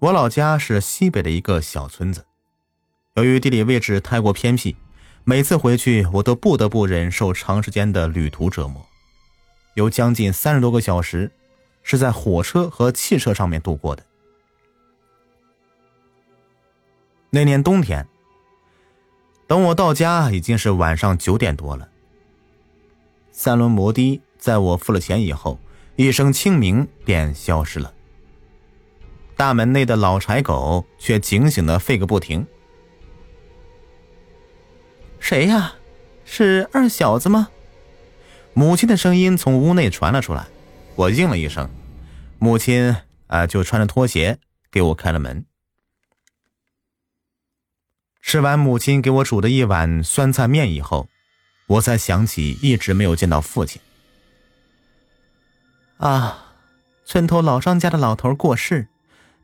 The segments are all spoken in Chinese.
我老家是西北的一个小村子，由于地理位置太过偏僻，每次回去我都不得不忍受长时间的旅途折磨，有将近三十多个小时是在火车和汽车上面度过的。那年冬天，等我到家已经是晚上九点多了。三轮摩的在我付了钱以后，一声清鸣便消失了。大门内的老柴狗却警醒的吠个不停。谁呀？是二小子吗？母亲的声音从屋内传了出来。我应了一声，母亲啊就穿着拖鞋给我开了门。吃完母亲给我煮的一碗酸菜面以后，我才想起一直没有见到父亲。啊，村头老张家的老头过世。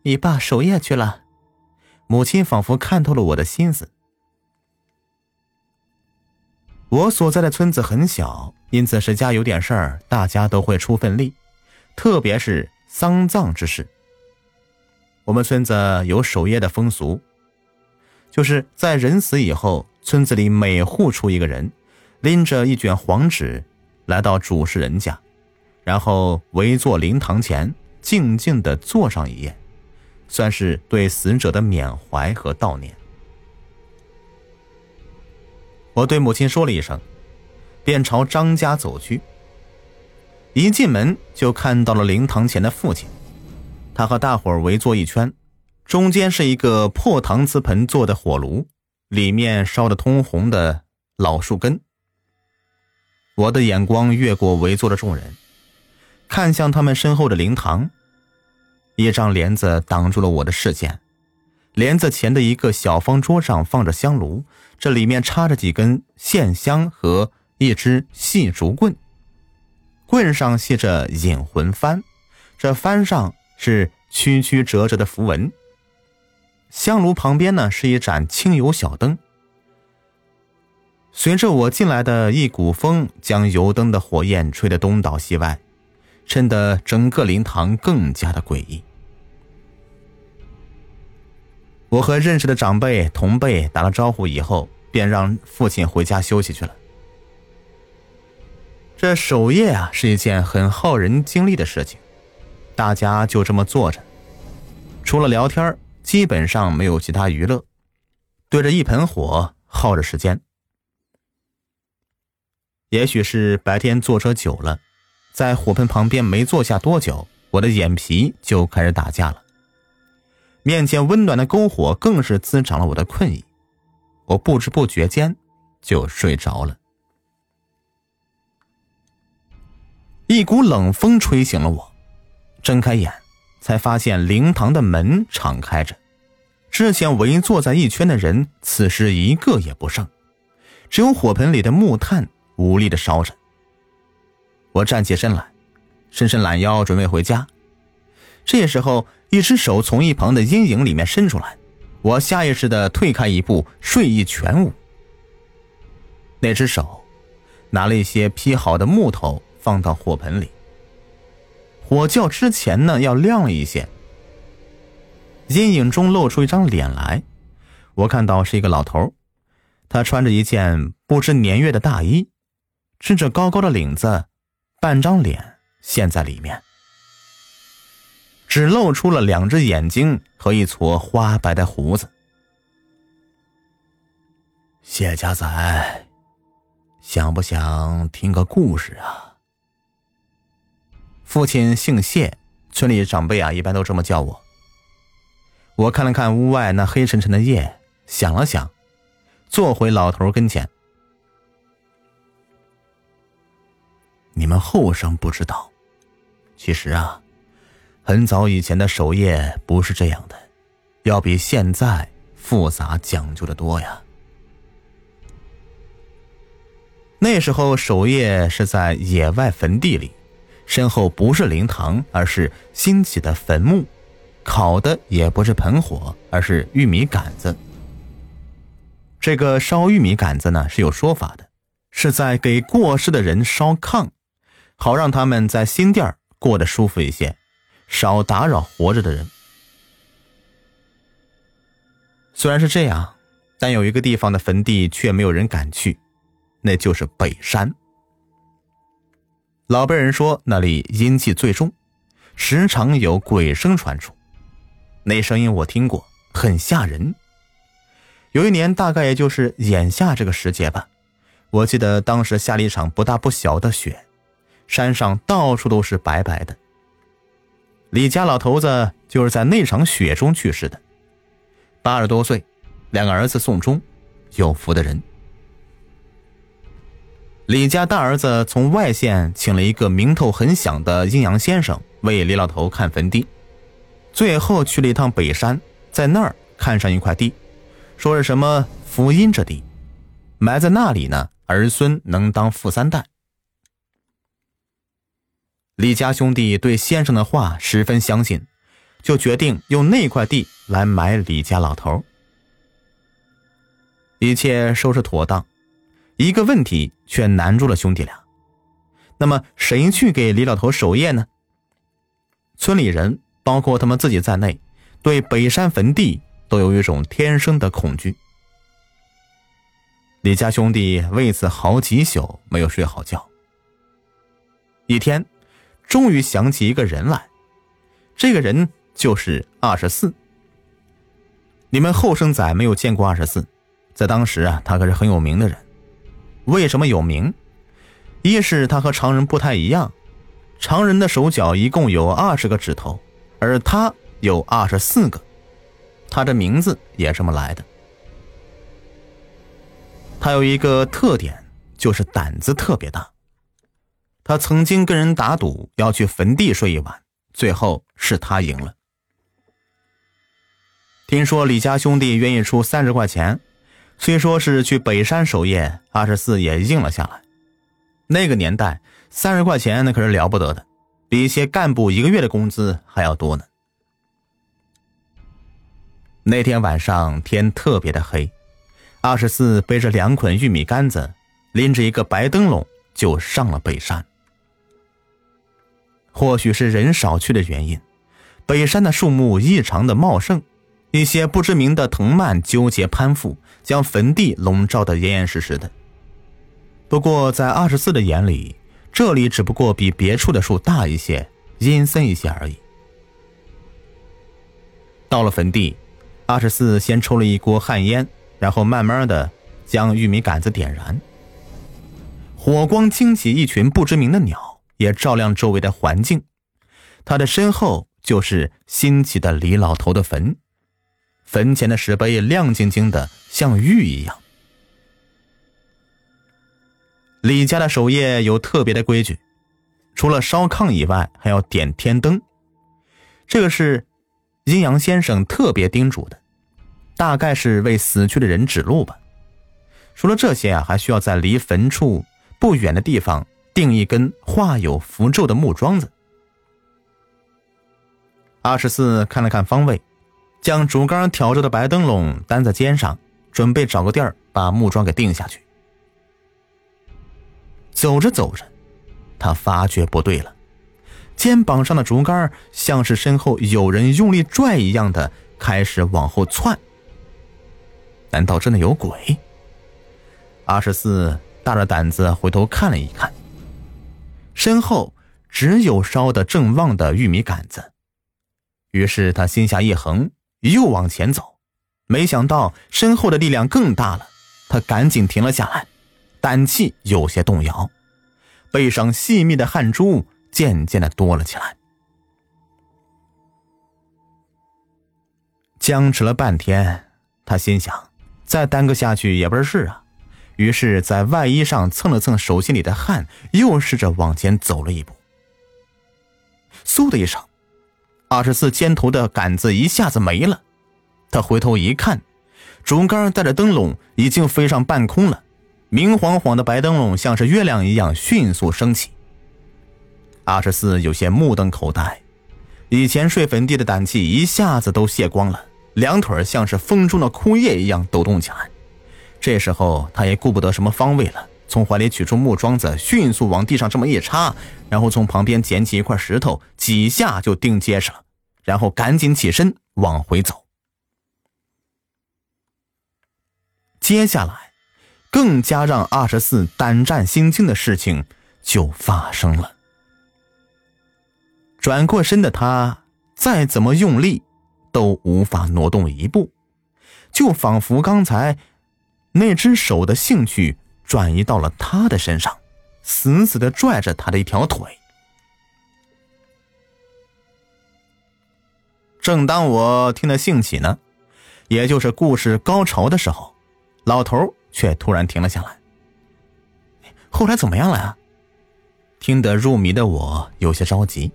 你爸守夜去了，母亲仿佛看透了我的心思。我所在的村子很小，因此谁家有点事儿，大家都会出份力，特别是丧葬之事。我们村子有守夜的风俗，就是在人死以后，村子里每户出一个人，拎着一卷黄纸，来到主事人家，然后围坐灵堂前，静静的坐上一夜。算是对死者的缅怀和悼念。我对母亲说了一声，便朝张家走去。一进门就看到了灵堂前的父亲，他和大伙儿围坐一圈，中间是一个破搪瓷盆做的火炉，里面烧得通红的老树根。我的眼光越过围坐的众人，看向他们身后的灵堂。一张帘子挡住了我的视线，帘子前的一个小方桌上放着香炉，这里面插着几根线香和一支细竹棍，棍上系着引魂幡，这幡上是曲曲折折的符文。香炉旁边呢是一盏清油小灯，随着我进来的一股风，将油灯的火焰吹得东倒西歪。衬得整个灵堂更加的诡异。我和认识的长辈同辈打了招呼以后，便让父亲回家休息去了。这守夜啊，是一件很耗人精力的事情。大家就这么坐着，除了聊天，基本上没有其他娱乐，对着一盆火耗着时间。也许是白天坐车久了。在火盆旁边没坐下多久，我的眼皮就开始打架了。面前温暖的篝火更是滋长了我的困意，我不知不觉间就睡着了。一股冷风吹醒了我，睁开眼才发现灵堂的门敞开着，之前围坐在一圈的人此时一个也不剩，只有火盆里的木炭无力的烧着。我站起身来，伸伸懒腰，准备回家。这时候，一只手从一旁的阴影里面伸出来，我下意识的退开一步，睡意全无。那只手拿了一些劈好的木头放到火盆里，火较之前呢要亮了一些。阴影中露出一张脸来，我看到是一个老头，他穿着一件不知年月的大衣，支着高高的领子。半张脸陷在里面，只露出了两只眼睛和一撮花白的胡子。谢家仔，想不想听个故事啊？父亲姓谢，村里长辈啊一般都这么叫我。我看了看屋外那黑沉沉的夜，想了想，坐回老头跟前。你们后生不知道，其实啊，很早以前的守夜不是这样的，要比现在复杂讲究的多呀。那时候守夜是在野外坟地里，身后不是灵堂，而是新起的坟墓，烤的也不是盆火，而是玉米杆子。这个烧玉米杆子呢是有说法的，是在给过世的人烧炕，好让他们在新店过得舒服一些。少打扰活着的人。虽然是这样，但有一个地方的坟地却没有人敢去，那就是北山。老辈人说那里阴气最重，时常有鬼声传出。那声音我听过，很吓人。有一年，大概也就是眼下这个时节吧，我记得当时下了一场不大不小的雪，山上到处都是白白的。李家老头子就是在那场雪中去世的，八十多岁，两个儿子送终，有福的人。李家大儿子从外县请了一个名头很响的阴阳先生为李老头看坟地，最后去了一趟北山，在那儿看上一块地，说是什么福阴之地，埋在那里呢，儿孙能当富三代。李家兄弟对先生的话十分相信，就决定用那块地来埋李家老头。一切收拾妥当，一个问题却难住了兄弟俩：那么谁去给李老头守夜呢？村里人，包括他们自己在内，对北山坟地都有一种天生的恐惧。李家兄弟为此好几宿没有睡好觉。一天。终于想起一个人来，这个人就是二十四。你们后生仔没有见过二十四，在当时啊，他可是很有名的人。为什么有名？一是他和常人不太一样，常人的手脚一共有二十个指头，而他有二十四个，他的名字也这么来的。他有一个特点，就是胆子特别大。他曾经跟人打赌要去坟地睡一晚，最后是他赢了。听说李家兄弟愿意出三十块钱，虽说是去北山守夜，二十四也应了下来。那个年代，三十块钱那可是了不得的，比一些干部一个月的工资还要多呢。那天晚上天特别的黑，二十四背着两捆玉米杆子，拎着一个白灯笼就上了北山。或许是人少去的原因，北山的树木异常的茂盛，一些不知名的藤蔓纠结攀附，将坟地笼罩得严严实实的。不过在二十四的眼里，这里只不过比别处的树大一些，阴森一些而已。到了坟地，二十四先抽了一锅旱烟，然后慢慢的将玉米杆子点燃，火光惊起一群不知名的鸟。也照亮周围的环境，他的身后就是新起的李老头的坟，坟前的石碑亮晶晶的，像玉一样。李家的守夜有特别的规矩，除了烧炕以外，还要点天灯，这个是阴阳先生特别叮嘱的，大概是为死去的人指路吧。除了这些啊，还需要在离坟处不远的地方。钉一根画有符咒的木桩子。二十四看了看方位，将竹竿挑着的白灯笼担在肩上，准备找个地儿把木桩给钉下去。走着走着，他发觉不对了，肩膀上的竹竿像是身后有人用力拽一样的开始往后窜。难道真的有鬼？二十四大着胆子回头看了一看。身后只有烧得正旺的玉米杆子，于是他心下一横，又往前走。没想到身后的力量更大了，他赶紧停了下来，胆气有些动摇，背上细密的汗珠渐渐的多了起来。僵持了半天，他心想：再耽搁下去也不是事啊。于是，在外衣上蹭了蹭手心里的汗，又试着往前走了一步。嗖的一声，二十四肩头的杆子一下子没了。他回头一看，竹竿带着灯笼已经飞上半空了，明晃晃的白灯笼像是月亮一样迅速升起。二十四有些目瞪口呆，以前睡坟地的胆气一下子都泄光了，两腿像是风中的枯叶一样抖动起来。这时候他也顾不得什么方位了，从怀里取出木桩子，迅速往地上这么一插，然后从旁边捡起一块石头，几下就钉结实了，然后赶紧起身往回走。接下来，更加让二十四胆战心惊的事情就发生了。转过身的他，再怎么用力，都无法挪动一步，就仿佛刚才那只手的兴趣转移到了他的身上，死死的拽着他的一条腿。正当我听得兴起呢，也就是故事高潮的时候，老头却突然停了下来。后来怎么样了呀？听得入迷的我有些着急。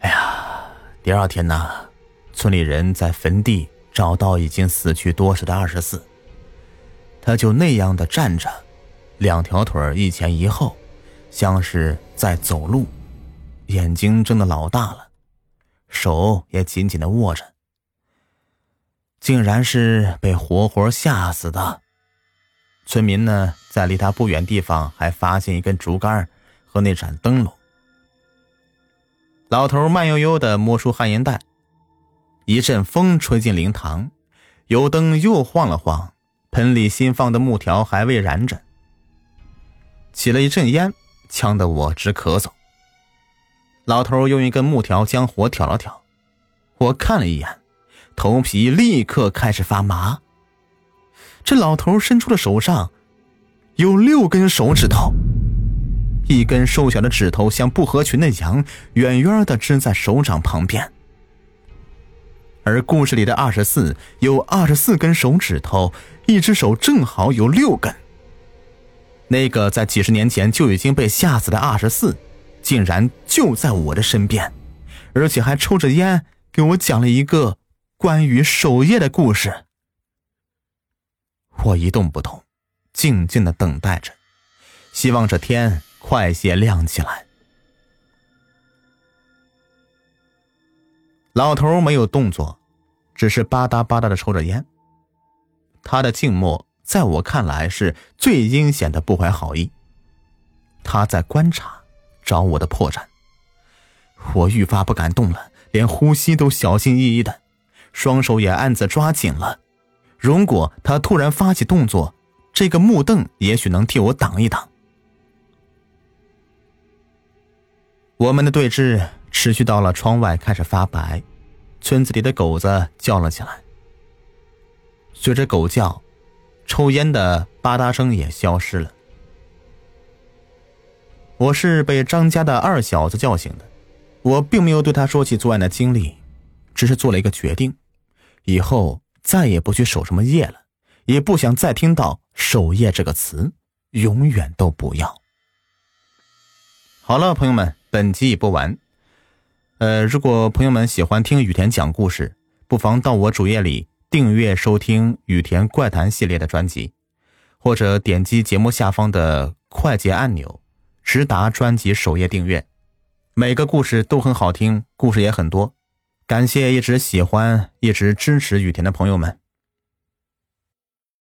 哎呀第二天呢，村里人在坟地找到已经死去多时的二十四，他就那样的站着，两条腿一前一后，像是在走路，眼睛睁得老大了，手也紧紧的握着，竟然是被活活吓死的。村民呢，在离他不远地方还发现一根竹竿和那盏灯笼。老头慢悠悠的摸出旱烟袋，一阵风吹进灵堂，油灯又晃了晃，盆里新放的木条还未燃着，起了一阵烟，呛得我直咳嗽。老头用一根木条将火挑了挑，我看了一眼，头皮立刻开始发麻。这老头伸出的手上有六根手指头。一根瘦小的指头像不合群的羊，远远的支在手掌旁边。而故事里的二十四有二十四根手指头，一只手正好有六根。那个在几十年前就已经被吓死的二十四，竟然就在我的身边，而且还抽着烟给我讲了一个关于守夜的故事。我一动不动，静静的等待着，希望这天。快些亮起来！老头没有动作，只是吧嗒吧嗒的抽着烟。他的静默在我看来是最阴险的不怀好意。他在观察，找我的破绽。我愈发不敢动了，连呼吸都小心翼翼的，双手也暗自抓紧了。如果他突然发起动作，这个木凳也许能替我挡一挡。我们的对峙持续到了窗外开始发白，村子里的狗子叫了起来。随着狗叫，抽烟的吧嗒声也消失了。我是被张家的二小子叫醒的，我并没有对他说起作案的经历，只是做了一个决定：以后再也不去守什么夜了，也不想再听到“守夜”这个词，永远都不要。好了，朋友们。本集已播完，呃，如果朋友们喜欢听雨田讲故事，不妨到我主页里订阅收听雨田怪谈系列的专辑，或者点击节目下方的快捷按钮，直达专辑首页订阅。每个故事都很好听，故事也很多。感谢一直喜欢、一直支持雨田的朋友们。